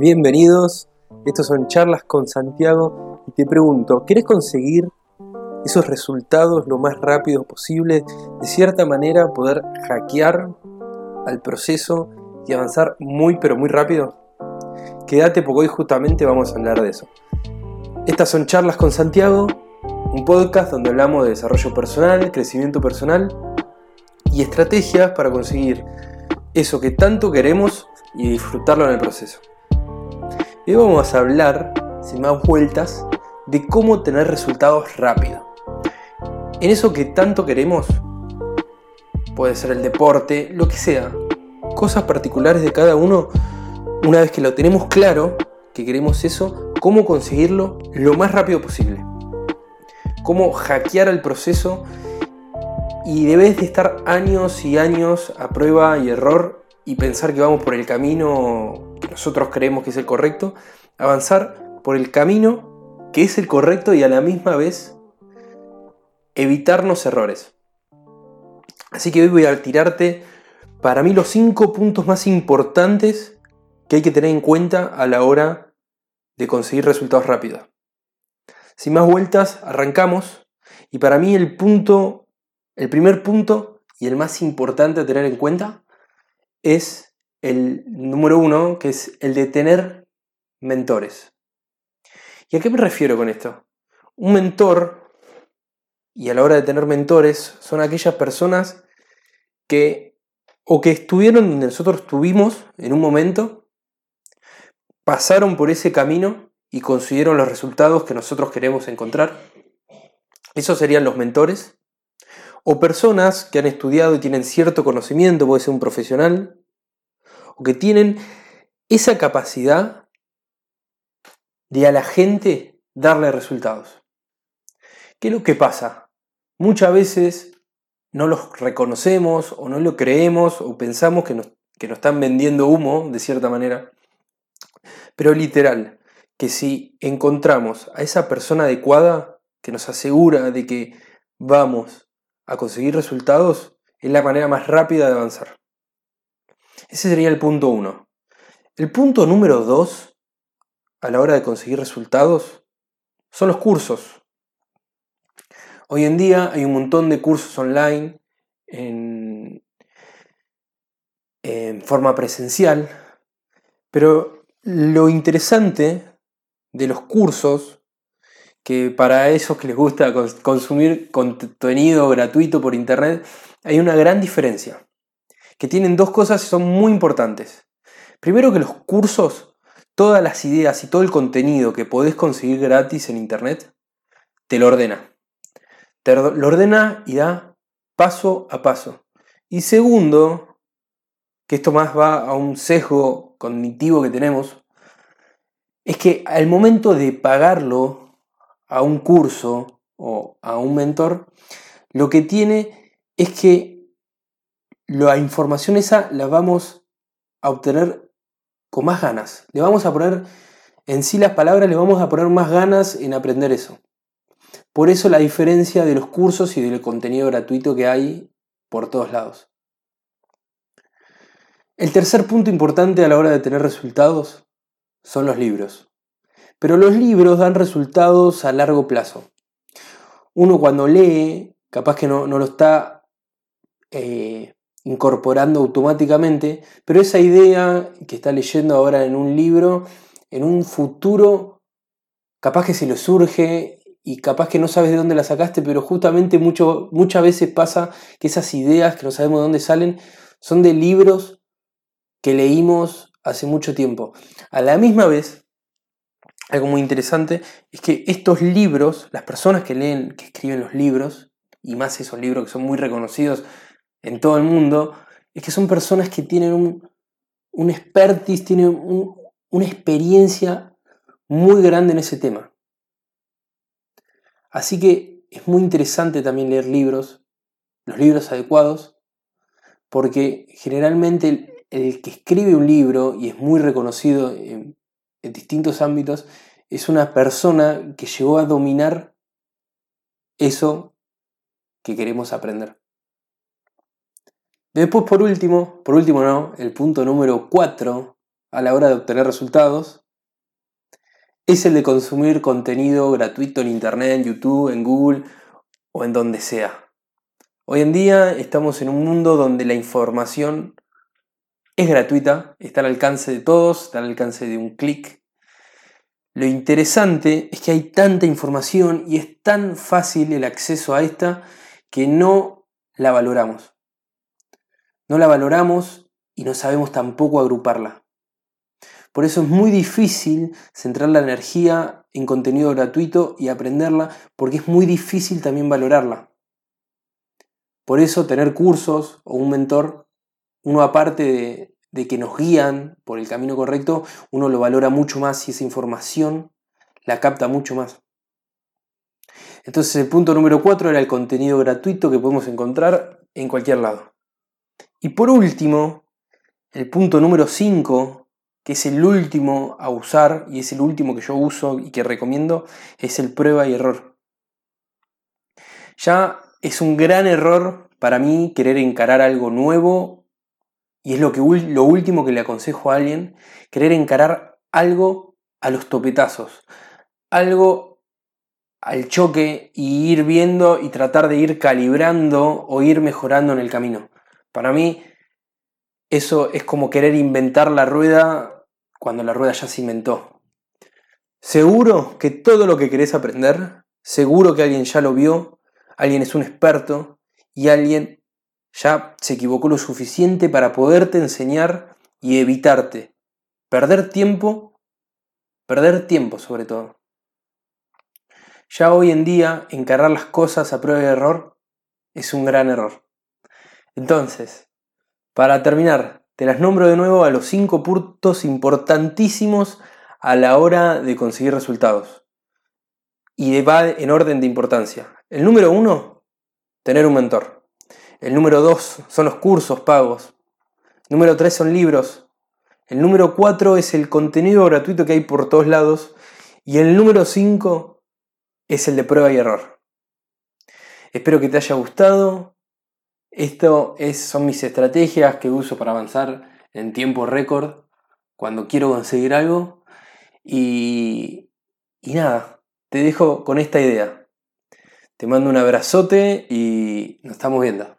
Bienvenidos, estos son charlas con Santiago y te pregunto, ¿quieres conseguir esos resultados lo más rápido posible? De cierta manera poder hackear al proceso y avanzar muy pero muy rápido? Quédate porque hoy justamente vamos a hablar de eso. Estas son charlas con Santiago, un podcast donde hablamos de desarrollo personal, crecimiento personal y estrategias para conseguir eso que tanto queremos y disfrutarlo en el proceso. Hoy vamos a hablar, sin más vueltas, de cómo tener resultados rápido. En eso que tanto queremos, puede ser el deporte, lo que sea, cosas particulares de cada uno, una vez que lo tenemos claro, que queremos eso, cómo conseguirlo lo más rápido posible. Cómo hackear el proceso y debes de estar años y años a prueba y error y pensar que vamos por el camino nosotros creemos que es el correcto, avanzar por el camino que es el correcto y a la misma vez evitarnos errores. Así que hoy voy a tirarte para mí los cinco puntos más importantes que hay que tener en cuenta a la hora de conseguir resultados rápidos. Sin más vueltas, arrancamos. Y para mí el punto el primer punto y el más importante a tener en cuenta es el número uno, que es el de tener mentores. ¿Y a qué me refiero con esto? Un mentor, y a la hora de tener mentores, son aquellas personas que o que estuvieron donde nosotros estuvimos en un momento, pasaron por ese camino y consiguieron los resultados que nosotros queremos encontrar. Esos serían los mentores o personas que han estudiado y tienen cierto conocimiento, puede ser un profesional, o que tienen esa capacidad de a la gente darle resultados. ¿Qué es lo que pasa? Muchas veces no los reconocemos o no lo creemos o pensamos que nos, que nos están vendiendo humo de cierta manera. Pero literal, que si encontramos a esa persona adecuada que nos asegura de que vamos a conseguir resultados es la manera más rápida de avanzar. Ese sería el punto uno. El punto número dos, a la hora de conseguir resultados, son los cursos. Hoy en día hay un montón de cursos online en, en forma presencial, pero lo interesante de los cursos que para esos que les gusta consumir contenido gratuito por internet, hay una gran diferencia. Que tienen dos cosas que son muy importantes. Primero que los cursos, todas las ideas y todo el contenido que podés conseguir gratis en internet, te lo ordena. Te lo ordena y da paso a paso. Y segundo, que esto más va a un sesgo cognitivo que tenemos, es que al momento de pagarlo a un curso o a un mentor, lo que tiene es que la información esa la vamos a obtener con más ganas. Le vamos a poner en sí las palabras, le vamos a poner más ganas en aprender eso. Por eso la diferencia de los cursos y del contenido gratuito que hay por todos lados. El tercer punto importante a la hora de tener resultados son los libros. Pero los libros dan resultados a largo plazo. Uno cuando lee, capaz que no, lo está eh, incorporando automáticamente, pero esa idea que está leyendo ahora en un libro, en un futuro, capaz que se le surge y capaz que no sabes de dónde la sacaste, pero justamente mucho, muchas veces pasa que esas ideas que no sabemos de dónde salen son de libros que leímos hace mucho tiempo. A la misma vez, algo muy interesante es que estos libros, las personas que leen, que escriben los libros, y más esos libros que son muy reconocidos en todo el mundo, es que son personas que tienen un, un expertise, tienen una experiencia muy grande en ese tema. Así que es muy interesante también leer libros, los libros adecuados, porque generalmente el, que escribe un libro y es muy reconocido en distintos ámbitos, es una persona que llegó a dominar eso que queremos aprender. Después, por último, por último no, el punto número 4 a la hora de obtener resultados es el de consumir contenido gratuito en Internet, en YouTube, en Google o en donde sea. Hoy en día estamos en un mundo donde la información es gratuita, está al alcance de todos, está al alcance de un clic. Lo interesante es que hay tanta información y es tan fácil el acceso a esta que no la valoramos. No la valoramos y no sabemos tampoco agruparla. Por eso es muy difícil centrar la energía en contenido gratuito y aprenderla, porque es muy difícil también valorarla. Por eso tener cursos o un mentor, uno aparte de, de que nos guían por el camino correcto, uno lo valora mucho más y esa información la capta mucho más. Entonces el punto número 4 era el contenido gratuito que podemos encontrar en cualquier lado. Y por último, el punto número 5, que es el último a usar y es el último que yo uso y que recomiendo, es el prueba y error. Ya es un gran error para mí querer encarar algo nuevo y es lo, que, lo último que le aconsejo a alguien, querer encarar algo a los topetazos, algo al choque y ir viendo y tratar de ir calibrando o ir mejorando en el camino. Para mí, eso es como querer inventar la rueda cuando la rueda ya se inventó. Seguro que todo lo que querés aprender, seguro que alguien ya lo vio, alguien es un experto y alguien ya se equivocó lo suficiente para poderte enseñar y evitarte perder tiempo, perder tiempo sobre todo. Ya hoy en día encarar las cosas a prueba de error es un gran error. Entonces, para terminar, te las nombro de nuevo a los cinco puntos importantísimos a la hora de conseguir resultados. Y va en orden de importancia. El número uno, tener un mentor. El número dos son los cursos pagos. El número tres son libros. El número cuatro es el contenido gratuito que hay por todos lados. Y el número cinco es el de prueba y error. Espero que te haya gustado. Esto es, son mis estrategias que uso para avanzar en tiempo récord cuando quiero conseguir algo. Y, y nada, te dejo con esta idea. Te mando un abrazote y nos estamos viendo.